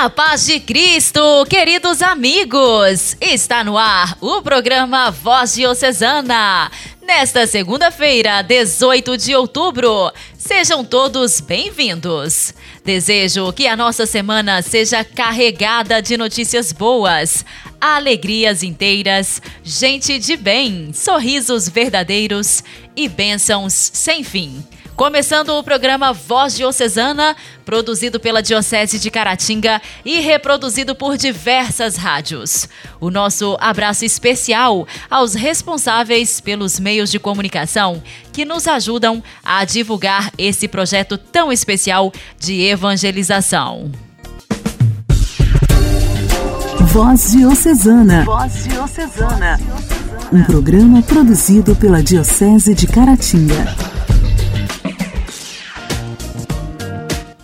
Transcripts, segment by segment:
A paz de Cristo, queridos amigos! Está no ar o programa Voz Diocesana. Nesta segunda-feira, 18 de outubro, sejam todos bem-vindos. Desejo que a nossa semana seja carregada de notícias boas, alegrias inteiras, gente de bem, sorrisos verdadeiros e bênçãos sem fim. Começando o programa Voz Diocesana, produzido pela Diocese de Caratinga e reproduzido por diversas rádios. O nosso abraço especial aos responsáveis pelos meios de comunicação que nos ajudam a divulgar esse projeto tão especial de evangelização. Voz Diocesana. Voz Diocesana. Um programa produzido pela Diocese de Caratinga.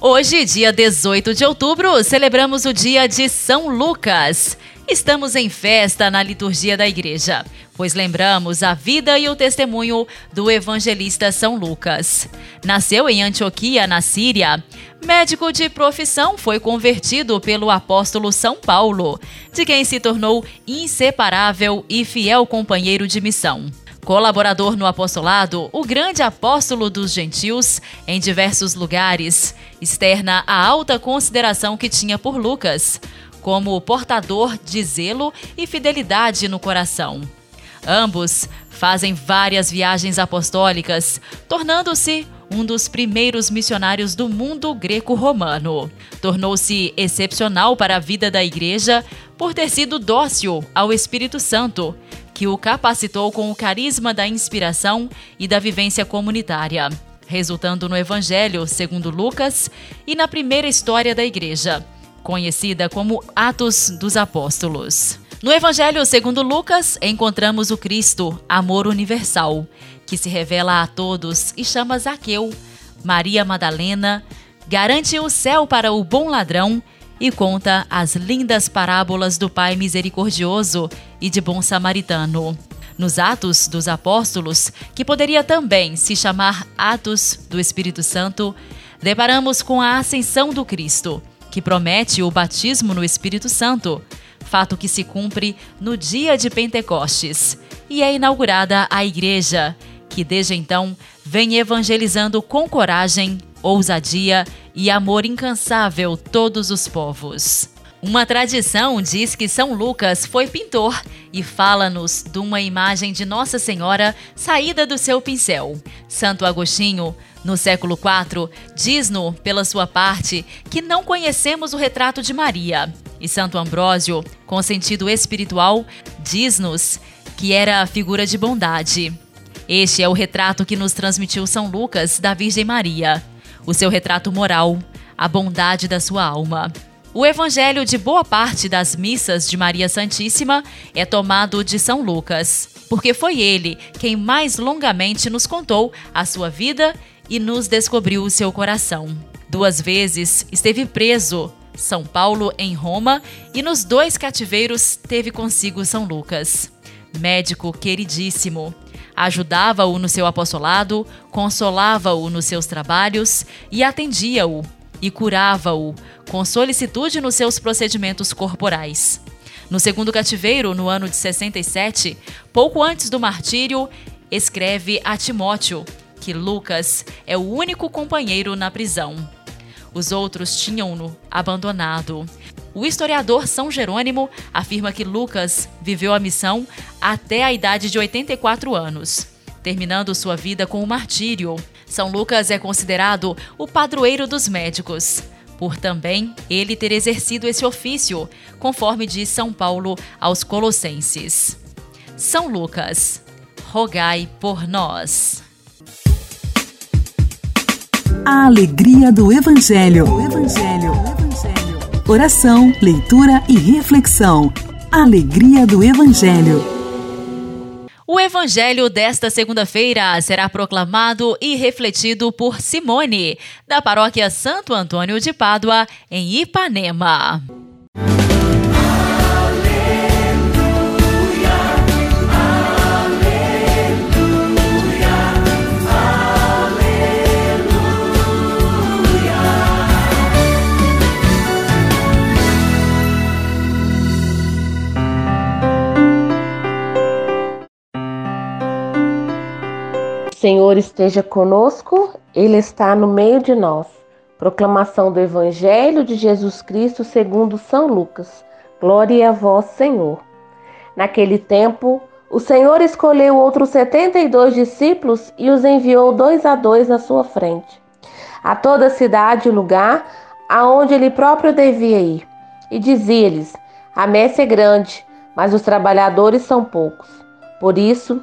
Hoje, dia 18 de outubro, celebramos o dia de São Lucas. Estamos em festa na liturgia da igreja, pois lembramos a vida e o testemunho do evangelista São Lucas. Nasceu em Antioquia, na Síria. Médico de profissão, foi convertido pelo apóstolo São Paulo, de quem se tornou inseparável e fiel companheiro de missão. Colaborador no apostolado, o grande apóstolo dos gentios, em diversos lugares, externa a alta consideração que tinha por Lucas como portador de zelo e fidelidade no coração. Ambos fazem várias viagens apostólicas, tornando-se um dos primeiros missionários do mundo greco-romano. Tornou-se excepcional para a vida da igreja por ter sido dócil ao Espírito Santo, que o capacitou com o carisma da inspiração e da vivência comunitária, resultando no Evangelho segundo Lucas e na primeira história da igreja conhecida como Atos dos Apóstolos. No Evangelho segundo Lucas, encontramos o Cristo, amor universal, que se revela a todos e chama Zaqueu, Maria Madalena, garante o céu para o bom ladrão e conta as lindas parábolas do Pai misericordioso e de bom samaritano. Nos Atos dos Apóstolos, que poderia também se chamar Atos do Espírito Santo, deparamos com a ascensão do Cristo que promete o batismo no Espírito Santo, fato que se cumpre no dia de Pentecostes, e é inaugurada a igreja, que desde então vem evangelizando com coragem, ousadia e amor incansável todos os povos. Uma tradição diz que São Lucas foi pintor e fala-nos de uma imagem de Nossa Senhora saída do seu pincel. Santo Agostinho, no século IV, diz-nos, pela sua parte, que não conhecemos o retrato de Maria. E Santo Ambrósio, com sentido espiritual, diz-nos que era a figura de bondade. Este é o retrato que nos transmitiu São Lucas da Virgem Maria, o seu retrato moral, a bondade da sua alma. O evangelho de boa parte das missas de Maria Santíssima é tomado de São Lucas, porque foi ele quem mais longamente nos contou a sua vida e nos descobriu o seu coração. Duas vezes esteve preso, São Paulo em Roma, e nos dois cativeiros teve consigo São Lucas. Médico queridíssimo, ajudava-o no seu apostolado, consolava-o nos seus trabalhos e atendia-o e curava-o com solicitude nos seus procedimentos corporais. No segundo cativeiro, no ano de 67, pouco antes do martírio, escreve a Timóteo que Lucas é o único companheiro na prisão. Os outros tinham-no abandonado. O historiador São Jerônimo afirma que Lucas viveu a missão até a idade de 84 anos, terminando sua vida com o martírio. São Lucas é considerado o padroeiro dos médicos, por também ele ter exercido esse ofício, conforme diz São Paulo aos Colossenses. São Lucas, rogai por nós. A alegria do Evangelho. O Evangelho. Oração, leitura e reflexão. Alegria do Evangelho. O evangelho desta segunda-feira será proclamado e refletido por Simone, da paróquia Santo Antônio de Pádua, em Ipanema. Senhor esteja conosco, Ele está no meio de nós. Proclamação do Evangelho de Jesus Cristo segundo São Lucas. Glória a vós, Senhor. Naquele tempo, o Senhor escolheu outros setenta e dois discípulos e os enviou dois a dois à sua frente, a toda cidade e lugar aonde ele próprio devia ir. E dizia-lhes: A messe é grande, mas os trabalhadores são poucos. Por isso,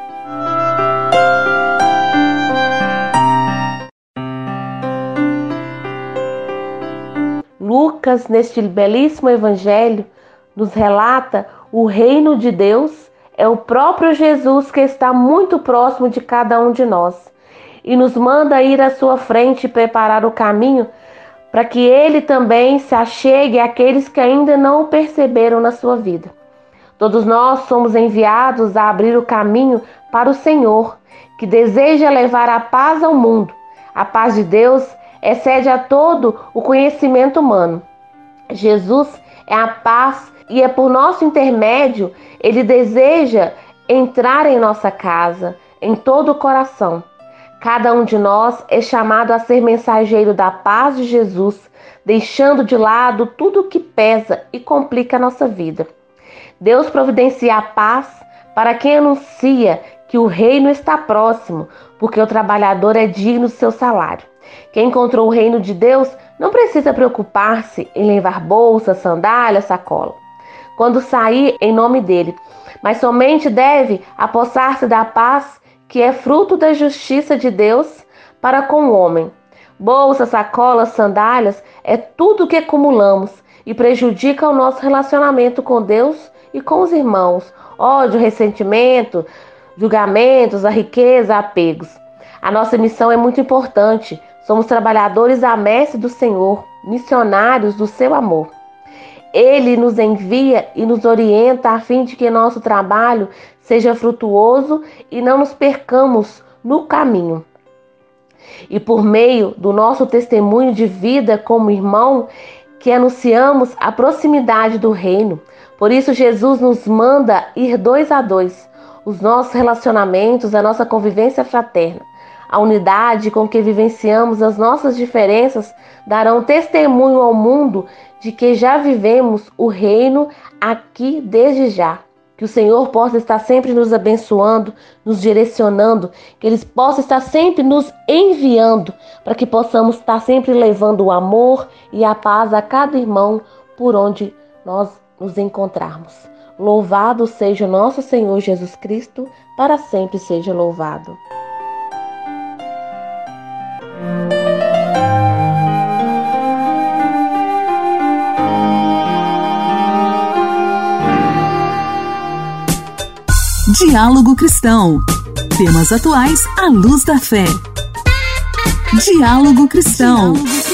Lucas, neste belíssimo evangelho, nos relata o reino de Deus é o próprio Jesus que está muito próximo de cada um de nós e nos manda ir à sua frente e preparar o caminho para que ele também se achegue àqueles que ainda não o perceberam na sua vida. Todos nós somos enviados a abrir o caminho para o Senhor, que deseja levar a paz ao mundo. A paz de Deus excede a todo o conhecimento humano. Jesus é a paz e é por nosso intermédio ele deseja entrar em nossa casa, em todo o coração. Cada um de nós é chamado a ser mensageiro da paz de Jesus, deixando de lado tudo o que pesa e complica a nossa vida. Deus providencia a paz para quem anuncia que o reino está próximo, porque o trabalhador é digno do seu salário. Quem encontrou o reino de Deus não precisa preocupar-se em levar bolsa, sandália, sacola, quando sair em nome dele, mas somente deve apossar-se da paz que é fruto da justiça de Deus para com o homem. Bolsa, sacolas, sandálias é tudo que acumulamos e prejudica o nosso relacionamento com Deus e com os irmãos. Ódio, ressentimento, julgamentos, a riqueza, apegos. A nossa missão é muito importante, Somos trabalhadores a messe do Senhor, missionários do seu amor. Ele nos envia e nos orienta a fim de que nosso trabalho seja frutuoso e não nos percamos no caminho. E por meio do nosso testemunho de vida como irmão, que anunciamos a proximidade do reino. Por isso, Jesus nos manda ir dois a dois, os nossos relacionamentos, a nossa convivência fraterna. A unidade com que vivenciamos as nossas diferenças darão testemunho ao mundo de que já vivemos o reino aqui desde já. Que o Senhor possa estar sempre nos abençoando, nos direcionando, que Ele possa estar sempre nos enviando, para que possamos estar sempre levando o amor e a paz a cada irmão por onde nós nos encontrarmos. Louvado seja o nosso Senhor Jesus Cristo, para sempre seja louvado. Diálogo Cristão. Temas atuais à luz da fé. Diálogo Cristão. Diálogo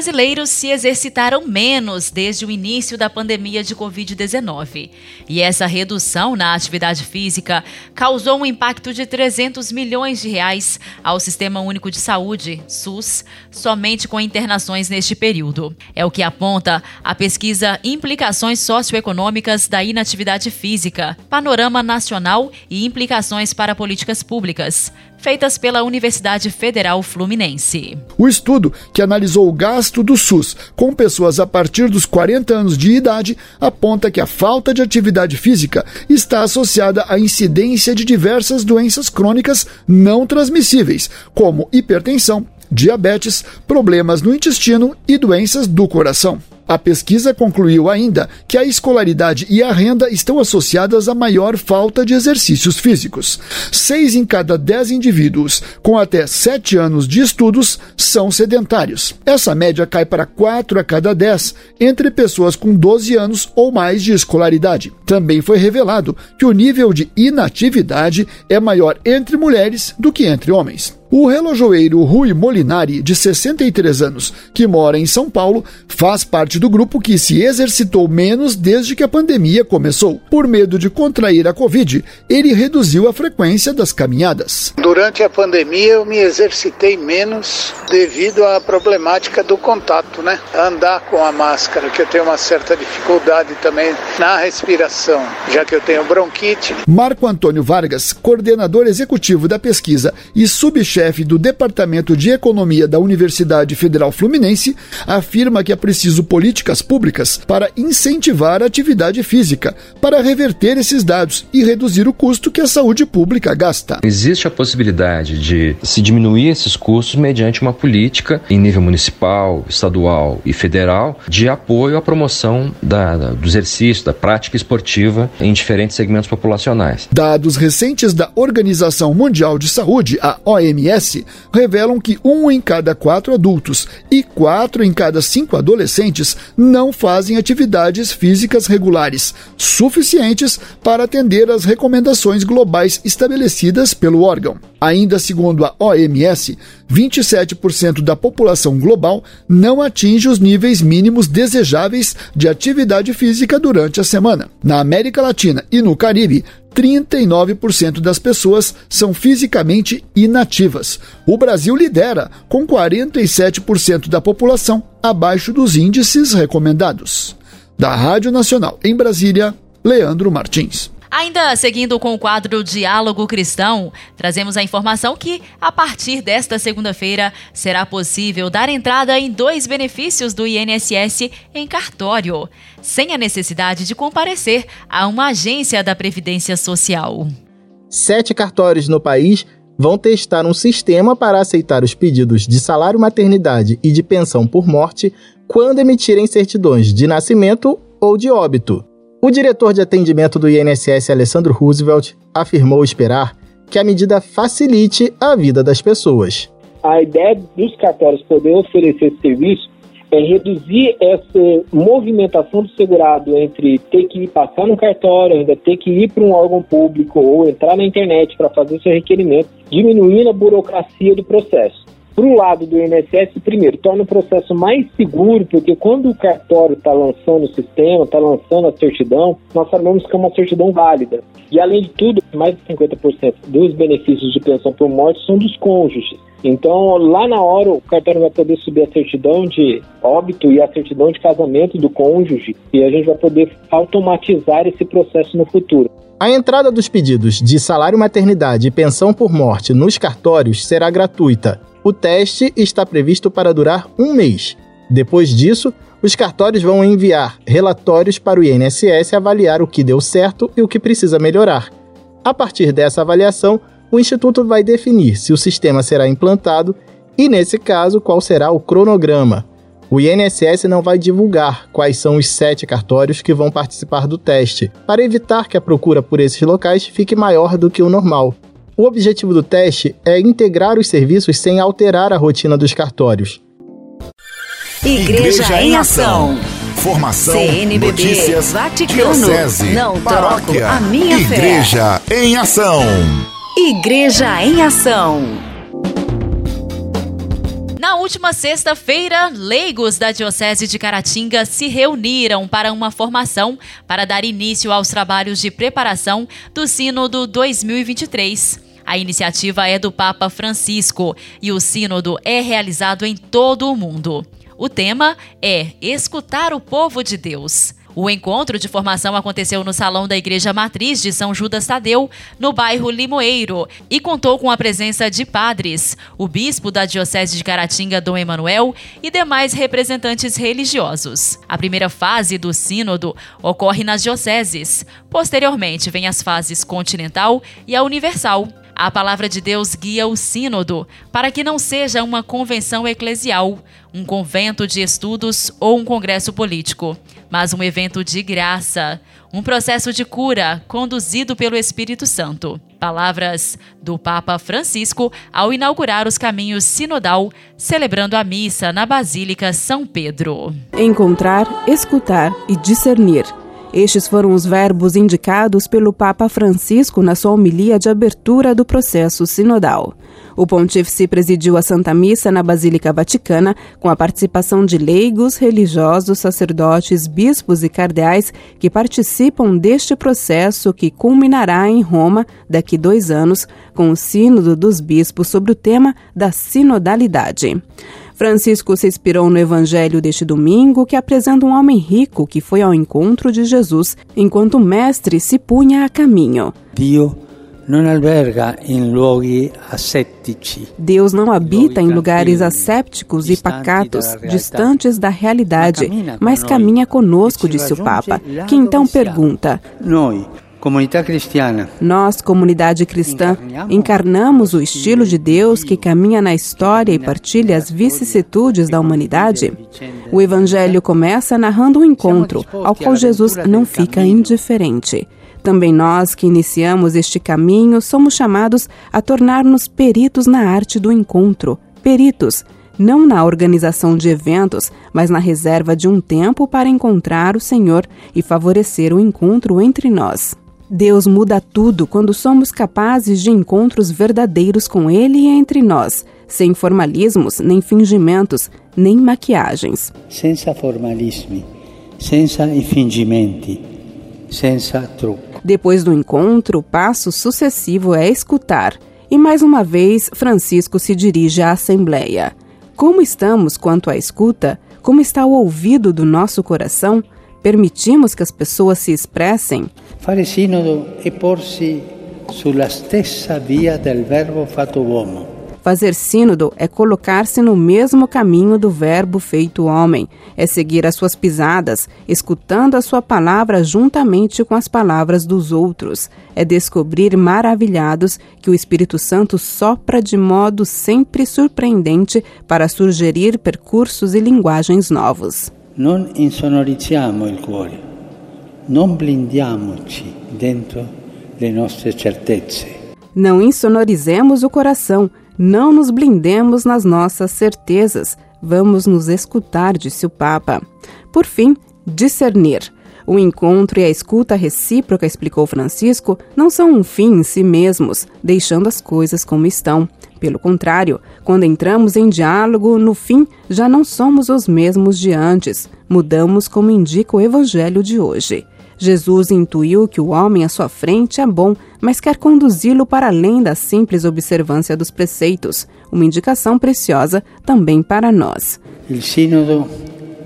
brasileiros se exercitaram menos desde o início da pandemia de Covid-19. E essa redução na atividade física causou um impacto de 300 milhões de reais ao Sistema Único de Saúde, SUS, somente com internações neste período. É o que aponta a pesquisa Implicações Socioeconômicas da Inatividade Física, Panorama Nacional e Implicações para Políticas Públicas, feitas pela Universidade Federal Fluminense. O estudo, que analisou o gasto do SUS com pessoas a partir dos 40 anos de idade, aponta que a falta de atividade física está associada à incidência de diversas doenças crônicas não transmissíveis, como hipertensão, diabetes, problemas no intestino e doenças do coração. A pesquisa concluiu ainda que a escolaridade e a renda estão associadas a maior falta de exercícios físicos. Seis em cada dez indivíduos com até sete anos de estudos são sedentários. Essa média cai para quatro a cada dez entre pessoas com 12 anos ou mais de escolaridade. Também foi revelado que o nível de inatividade é maior entre mulheres do que entre homens. O relojoeiro Rui Molinari, de 63 anos, que mora em São Paulo, faz parte do grupo que se exercitou menos desde que a pandemia começou. Por medo de contrair a Covid, ele reduziu a frequência das caminhadas. Durante a pandemia, eu me exercitei menos devido à problemática do contato, né? Andar com a máscara, que eu tenho uma certa dificuldade também na respiração, já que eu tenho bronquite. Marco Antônio Vargas, coordenador executivo da pesquisa e subchefe chefe do Departamento de Economia da Universidade Federal Fluminense, afirma que é preciso políticas públicas para incentivar a atividade física, para reverter esses dados e reduzir o custo que a saúde pública gasta. Existe a possibilidade de se diminuir esses custos mediante uma política em nível municipal, estadual e federal de apoio à promoção da, da, do exercício, da prática esportiva em diferentes segmentos populacionais. Dados recentes da Organização Mundial de Saúde, a OMS, Revelam que um em cada quatro adultos e quatro em cada cinco adolescentes não fazem atividades físicas regulares suficientes para atender às recomendações globais estabelecidas pelo órgão. Ainda segundo a OMS, 27% da população global não atinge os níveis mínimos desejáveis de atividade física durante a semana. Na América Latina e no Caribe, 39% das pessoas são fisicamente inativas. O Brasil lidera, com 47% da população abaixo dos índices recomendados. Da Rádio Nacional em Brasília, Leandro Martins. Ainda seguindo com o quadro Diálogo Cristão, trazemos a informação que, a partir desta segunda-feira, será possível dar entrada em dois benefícios do INSS em cartório, sem a necessidade de comparecer a uma agência da Previdência Social. Sete cartórios no país vão testar um sistema para aceitar os pedidos de salário maternidade e de pensão por morte quando emitirem certidões de nascimento ou de óbito. O diretor de atendimento do INSS, Alessandro Roosevelt, afirmou esperar que a medida facilite a vida das pessoas. A ideia dos cartórios poder oferecer esse serviço é reduzir essa movimentação do segurado entre ter que ir passar no cartório, ainda ter que ir para um órgão público ou entrar na internet para fazer seu requerimento, diminuindo a burocracia do processo para o lado do INSS, primeiro, torna o processo mais seguro, porque quando o cartório está lançando o sistema, está lançando a certidão, nós sabemos que é uma certidão válida. E, além de tudo, mais de 50% dos benefícios de pensão por morte são dos cônjuges. Então, lá na hora, o cartório vai poder subir a certidão de óbito e a certidão de casamento do cônjuge, e a gente vai poder automatizar esse processo no futuro. A entrada dos pedidos de salário maternidade e pensão por morte nos cartórios será gratuita o teste está previsto para durar um mês. Depois disso, os cartórios vão enviar relatórios para o INSS avaliar o que deu certo e o que precisa melhorar. A partir dessa avaliação, o Instituto vai definir se o sistema será implantado e, nesse caso, qual será o cronograma. O INSS não vai divulgar quais são os sete cartórios que vão participar do teste, para evitar que a procura por esses locais fique maior do que o normal. O objetivo do teste é integrar os serviços sem alterar a rotina dos cartórios. Igreja, Igreja em Ação. Formação, CNBB, notícias, Vaticano, diocese, não paróquia, troco a minha Igreja fé. em Ação. Igreja em Ação. Última sexta-feira, leigos da Diocese de Caratinga se reuniram para uma formação para dar início aos trabalhos de preparação do Sínodo 2023. A iniciativa é do Papa Francisco e o Sínodo é realizado em todo o mundo. O tema é Escutar o Povo de Deus. O encontro de formação aconteceu no Salão da Igreja Matriz de São Judas Tadeu, no bairro Limoeiro, e contou com a presença de padres, o bispo da Diocese de Caratinga, Dom Emanuel, e demais representantes religiosos. A primeira fase do sínodo ocorre nas dioceses. Posteriormente, vem as fases continental e a universal. A palavra de Deus guia o Sínodo para que não seja uma convenção eclesial, um convento de estudos ou um congresso político, mas um evento de graça, um processo de cura conduzido pelo Espírito Santo. Palavras do Papa Francisco ao inaugurar os caminhos sinodal, celebrando a missa na Basílica São Pedro. Encontrar, escutar e discernir estes foram os verbos indicados pelo Papa Francisco na sua homilia de abertura do processo sinodal. O pontífice presidiu a Santa Missa na Basílica Vaticana com a participação de leigos, religiosos, sacerdotes, bispos e cardeais que participam deste processo que culminará em Roma daqui dois anos com o Sínodo dos Bispos sobre o tema da sinodalidade. Francisco se inspirou no evangelho deste domingo, que apresenta um homem rico que foi ao encontro de Jesus enquanto o mestre se punha a caminho. Dio não alberga em luoghi ascetici. Deus não habita em lugares assépticos e pacatos, distantes da realidade, mas caminha conosco, disse o Papa, que então pergunta: Nós Comunidade cristiana. Nós, comunidade cristã, encarnamos o estilo de Deus que caminha na história e partilha as vicissitudes da humanidade. O Evangelho começa narrando um encontro ao qual Jesus não fica indiferente. Também nós que iniciamos este caminho somos chamados a tornar-nos peritos na arte do encontro. Peritos, não na organização de eventos, mas na reserva de um tempo para encontrar o Senhor e favorecer o encontro entre nós. Deus muda tudo quando somos capazes de encontros verdadeiros com Ele e entre nós, sem formalismos, nem fingimentos, nem maquiagens. Senza formalismi, senza fingimenti, senza truco. Depois do encontro, o passo sucessivo é escutar. E mais uma vez, Francisco se dirige à Assembleia. Como estamos quanto à escuta? Como está o ouvido do nosso coração? Permitimos que as pessoas se expressem? Fare sínodo e porsi sulla stessa via del verbo fatto uomo. Fazer sínodo é colocar-se no mesmo caminho do Verbo feito homem, é seguir as suas pisadas, escutando a sua palavra juntamente com as palavras dos outros, é descobrir maravilhados que o Espírito Santo sopra de modo sempre surpreendente para sugerir percursos e linguagens novos. Não insonorizziamo il cuore non blindiamoci dentro le nostre certezze. Não insonorizemos o coração, não nos blindemos nas nossas certezas. Vamos nos escutar, disse o Papa. Por fim, discernir. O encontro e a escuta recíproca, explicou Francisco, não são um fim em si mesmos, deixando as coisas como estão. Pelo contrário, quando entramos em diálogo, no fim já não somos os mesmos de antes. Mudamos como indica o Evangelho de hoje. Jesus intuiu que o homem à sua frente é bom, mas quer conduzi-lo para além da simples observância dos preceitos, uma indicação preciosa também para nós. O sínodo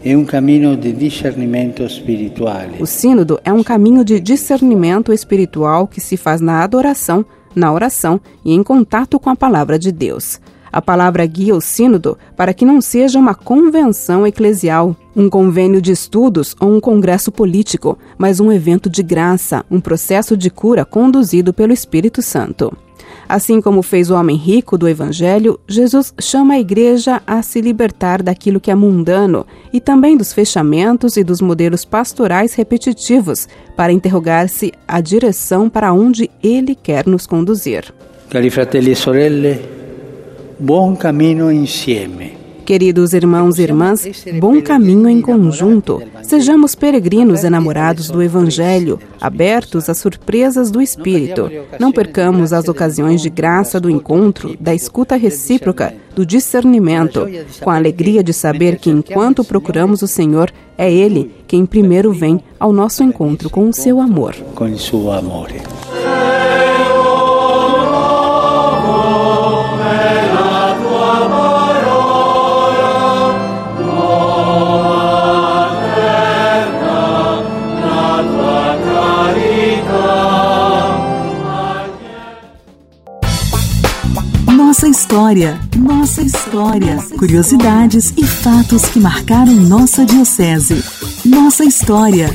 é um caminho de discernimento espiritual. O sínodo é um caminho de discernimento espiritual que se faz na adoração, na oração e em contato com a palavra de Deus. A palavra guia o sínodo para que não seja uma convenção eclesial, um convênio de estudos ou um congresso político, mas um evento de graça, um processo de cura conduzido pelo Espírito Santo. Assim como fez o homem rico do Evangelho, Jesus chama a igreja a se libertar daquilo que é mundano e também dos fechamentos e dos modelos pastorais repetitivos, para interrogar-se a direção para onde ele quer nos conduzir. Cari fratelli e sorelle, Bom caminho insieme. Queridos irmãos e irmãs, bom caminho em conjunto. Sejamos peregrinos enamorados do Evangelho, abertos às surpresas do Espírito. Não percamos as ocasiões de graça do encontro, da escuta recíproca, do discernimento, com a alegria de saber que enquanto procuramos o Senhor, é Ele quem primeiro vem ao nosso encontro com o seu amor. Com o seu amor. História, nossa história. Curiosidades e fatos que marcaram nossa diocese. Nossa história.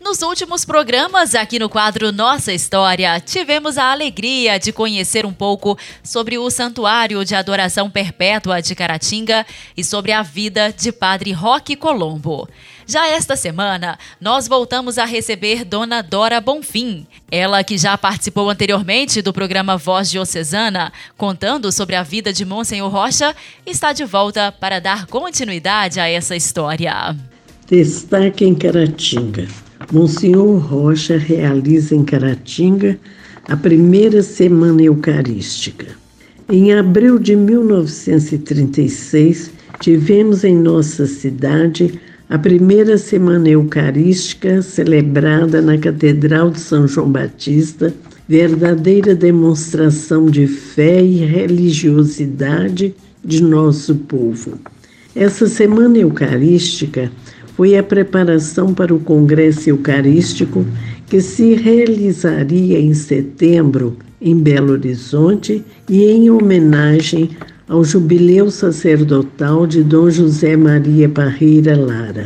Nos últimos programas, aqui no quadro Nossa História, tivemos a alegria de conhecer um pouco sobre o Santuário de Adoração Perpétua de Caratinga e sobre a vida de Padre Roque Colombo. Já esta semana, nós voltamos a receber Dona Dora Bonfim, ela que já participou anteriormente do programa Voz Diocesana, contando sobre a vida de Monsenhor Rocha, está de volta para dar continuidade a essa história. Destaque em Caratinga. Monsenhor Rocha realiza em Caratinga a primeira semana eucarística. Em abril de 1936, tivemos em nossa cidade a primeira semana eucarística celebrada na Catedral de São João Batista, verdadeira demonstração de fé e religiosidade de nosso povo. Essa semana eucarística foi a preparação para o Congresso Eucarístico que se realizaria em setembro em Belo Horizonte e em homenagem ao jubileu sacerdotal de Dom José Maria Parreira Lara.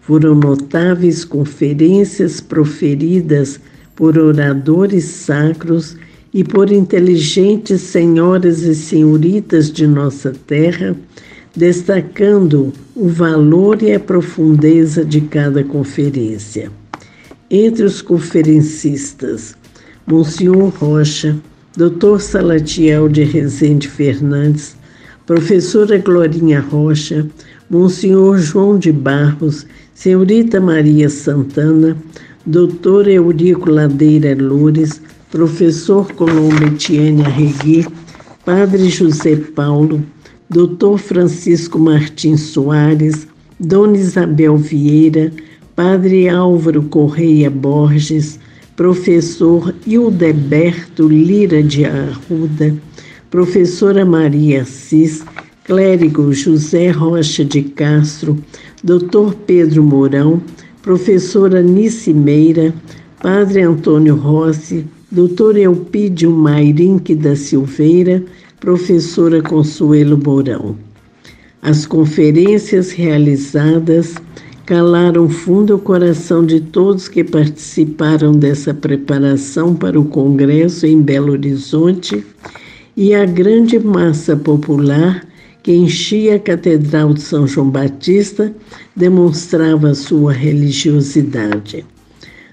Foram notáveis conferências proferidas por oradores sacros e por inteligentes senhoras e senhoritas de nossa terra destacando o valor e a profundeza de cada conferência. Entre os conferencistas, Monsenhor Rocha, Dr. Salatiel de Rezende Fernandes, Professora Glorinha Rocha, Monsenhor João de Barros, Senhorita Maria Santana, Doutor Eurico Ladeira Loures, Professor Colombo Etienne Arregui, Padre José Paulo, Dr. Francisco Martins Soares, Dona Isabel Vieira, Padre Álvaro Correia Borges, Professor Hildeberto Lira de Arruda, Professora Maria Assis, Clérigo José Rocha de Castro, Dr. Pedro Mourão, Professora Nice Meira, Padre Antônio Rossi, Dr. Elpídio Mairinque da Silveira, professora Consuelo Mourão. As conferências realizadas calaram fundo o coração de todos que participaram dessa preparação para o Congresso em Belo Horizonte e a grande massa popular que enchia a Catedral de São João Batista demonstrava sua religiosidade.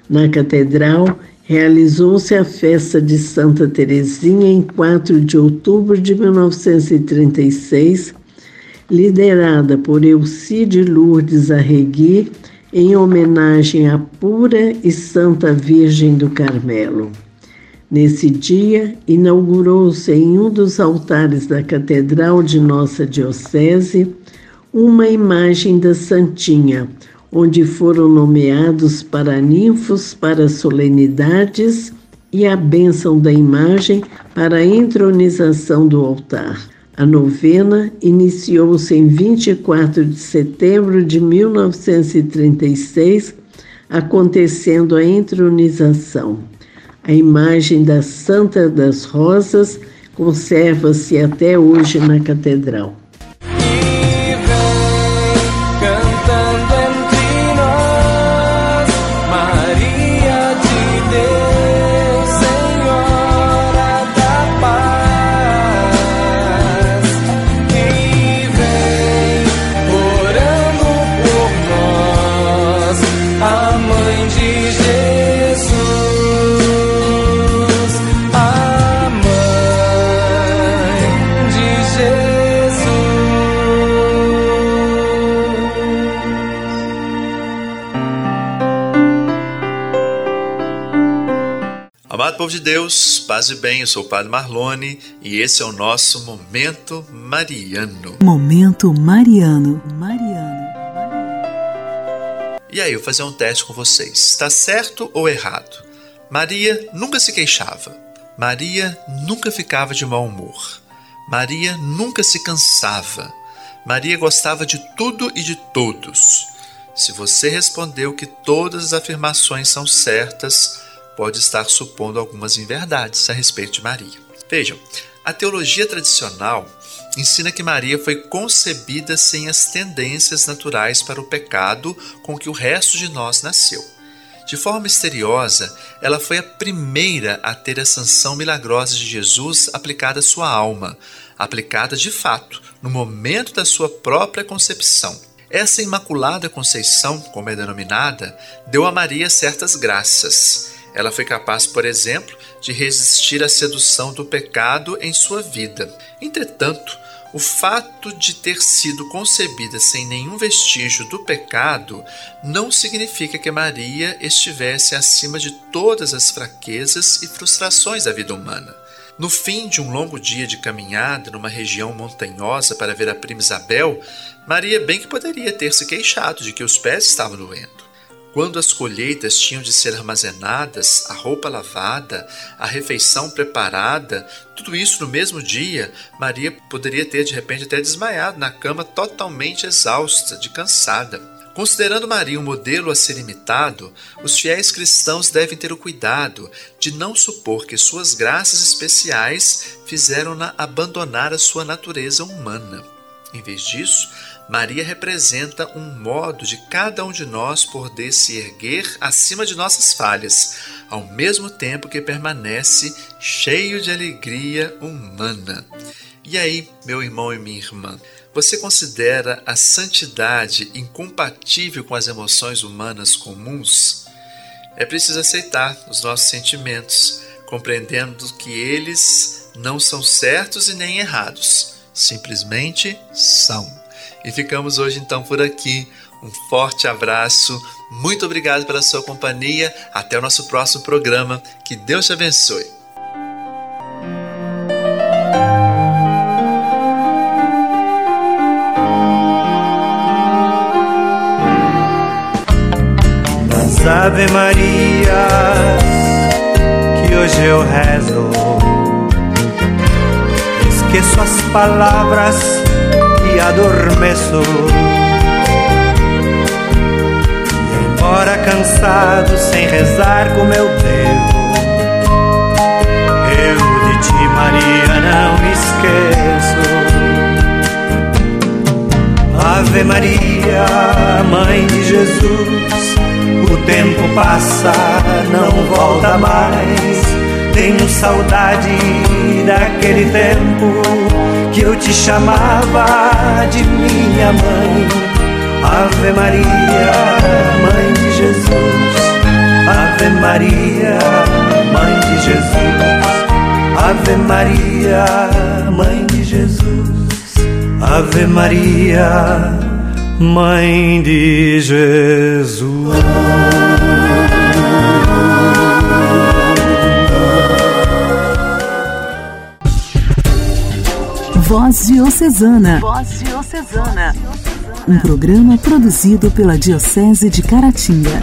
Na catedral, realizou-se a festa de Santa Teresinha em 4 de outubro de 1936, liderada por Elcide Lourdes Arregui, em homenagem à pura e santa Virgem do Carmelo. Nesse dia, inaugurou-se em um dos altares da Catedral de Nossa Diocese uma imagem da Santinha, onde foram nomeados paraninfos para solenidades e a bênção da imagem para a entronização do altar. A novena iniciou-se em 24 de setembro de 1936, acontecendo a entronização. A imagem da Santa das Rosas conserva-se até hoje na catedral. Povo de Deus, paz e bem, eu sou o Padre Marlone e esse é o nosso Momento Mariano. Momento Mariano. Mariano. E aí, eu vou fazer um teste com vocês. Está certo ou errado? Maria nunca se queixava. Maria nunca ficava de mau humor. Maria nunca se cansava. Maria gostava de tudo e de todos. Se você respondeu que todas as afirmações são certas, pode estar supondo algumas inverdades a respeito de Maria. Vejam, a teologia tradicional ensina que Maria foi concebida sem as tendências naturais para o pecado com que o resto de nós nasceu. De forma misteriosa, ela foi a primeira a ter a sanção milagrosa de Jesus aplicada à sua alma, aplicada de fato no momento da sua própria concepção. Essa Imaculada Conceição, como é denominada, deu a Maria certas graças. Ela foi capaz, por exemplo, de resistir à sedução do pecado em sua vida. Entretanto, o fato de ter sido concebida sem nenhum vestígio do pecado não significa que Maria estivesse acima de todas as fraquezas e frustrações da vida humana. No fim de um longo dia de caminhada numa região montanhosa para ver a prima Isabel, Maria bem que poderia ter se queixado de que os pés estavam doendo. Quando as colheitas tinham de ser armazenadas, a roupa lavada, a refeição preparada, tudo isso no mesmo dia, Maria poderia ter de repente até desmaiado na cama totalmente exausta, de cansada. Considerando Maria um modelo a ser imitado, os fiéis cristãos devem ter o cuidado de não supor que suas graças especiais fizeram-na abandonar a sua natureza humana. Em vez disso, Maria representa um modo de cada um de nós poder se erguer acima de nossas falhas, ao mesmo tempo que permanece cheio de alegria humana. E aí, meu irmão e minha irmã, você considera a santidade incompatível com as emoções humanas comuns? É preciso aceitar os nossos sentimentos, compreendendo que eles não são certos e nem errados, simplesmente são. E ficamos hoje então por aqui. Um forte abraço, muito obrigado pela sua companhia. Até o nosso próximo programa. Que Deus te abençoe. Das Ave Maria que hoje eu rezo, esqueço as palavras e adormeço. Embora cansado, sem rezar como eu devo, eu de ti, Maria, não me esqueço. Ave Maria, Mãe de Jesus, o tempo passa, não volta mais. Tenho saudade daquele tempo que eu te chamava de minha mãe. Ave Maria, Mãe de Jesus. Ave Maria, Mãe de Jesus. Ave Maria, Mãe de Jesus. Ave Maria, Mãe de Jesus. Voz Diocesana. Voz Diocesana. Um programa produzido pela Diocese de Caratinga.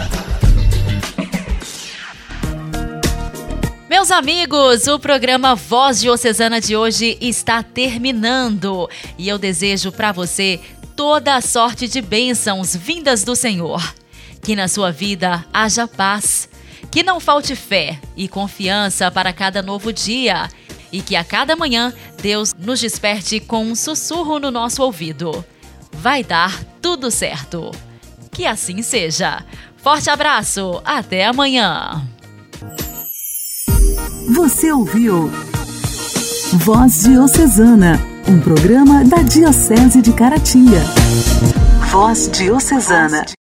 Meus amigos, o programa Voz Diocesana de hoje está terminando e eu desejo para você toda a sorte de bênçãos vindas do Senhor. Que na sua vida haja paz, que não falte fé e confiança para cada novo dia e que a cada manhã Deus nos desperte com um sussurro no nosso ouvido. Vai dar tudo certo. Que assim seja. Forte abraço, até amanhã. Você ouviu Voz Diocesana, um programa da Diocese de Caratinga. Voz Diocesana.